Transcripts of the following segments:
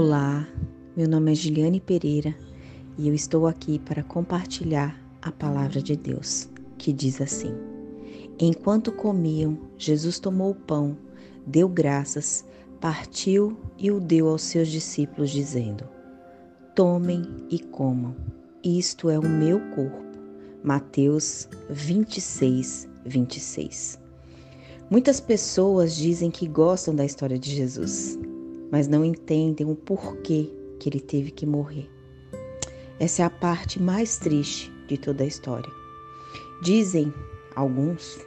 Olá, meu nome é Giliane Pereira e eu estou aqui para compartilhar a palavra de Deus, que diz assim: Enquanto comiam, Jesus tomou o pão, deu graças, partiu e o deu aos seus discípulos, dizendo: Tomem e comam, isto é o meu corpo. Mateus 26, 26. Muitas pessoas dizem que gostam da história de Jesus, mas não entendem o porquê que ele teve que morrer. Essa é a parte mais triste de toda a história. Dizem alguns,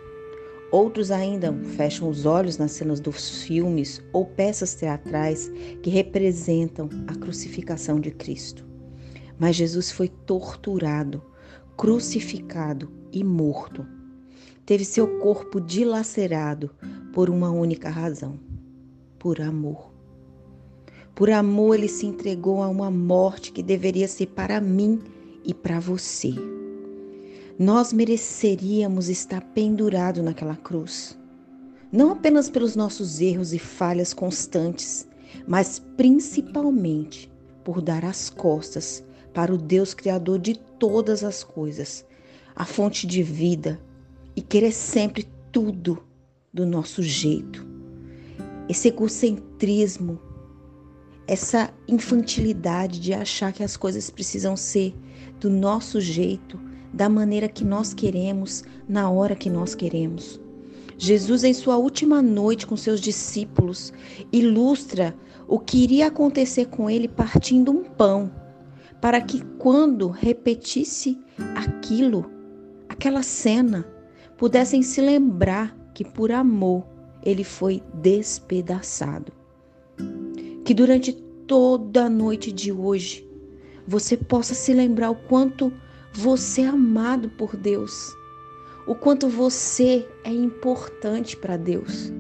outros ainda fecham os olhos nas cenas dos filmes ou peças teatrais que representam a crucificação de Cristo. Mas Jesus foi torturado, crucificado e morto teve seu corpo dilacerado por uma única razão: por amor. Por amor, ele se entregou a uma morte que deveria ser para mim e para você. Nós mereceríamos estar pendurado naquela cruz, não apenas pelos nossos erros e falhas constantes, mas principalmente por dar as costas para o Deus Criador de todas as coisas, a fonte de vida, e querer sempre tudo do nosso jeito. Esse egocentrismo, essa infantilidade de achar que as coisas precisam ser do nosso jeito, da maneira que nós queremos, na hora que nós queremos. Jesus, em sua última noite com seus discípulos, ilustra o que iria acontecer com ele partindo um pão, para que quando repetisse aquilo, aquela cena, pudessem se lembrar que por amor ele foi despedaçado. Que durante toda a noite de hoje você possa se lembrar o quanto você é amado por Deus, o quanto você é importante para Deus.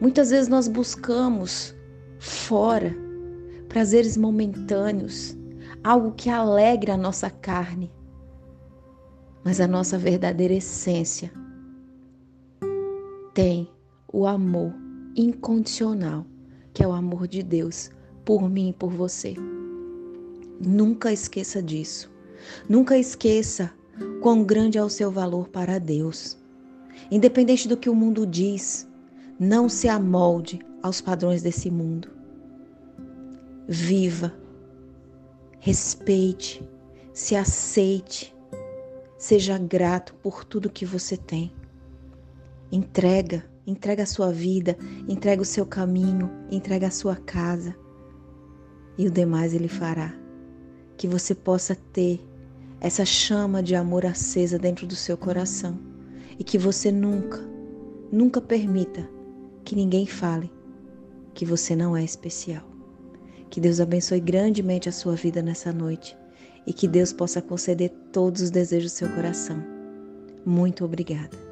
Muitas vezes nós buscamos fora prazeres momentâneos, algo que alegre a nossa carne, mas a nossa verdadeira essência tem o amor incondicional, que é o amor de Deus por mim e por você. Nunca esqueça disso. Nunca esqueça quão grande é o seu valor para Deus. Independente do que o mundo diz, não se amolde aos padrões desse mundo. Viva, respeite, se aceite, seja grato por tudo que você tem. Entrega, entrega a sua vida, entrega o seu caminho, entrega a sua casa. E o demais ele fará. Que você possa ter essa chama de amor acesa dentro do seu coração e que você nunca, nunca permita que ninguém fale que você não é especial. Que Deus abençoe grandemente a sua vida nessa noite e que Deus possa conceder todos os desejos do seu coração. Muito obrigada.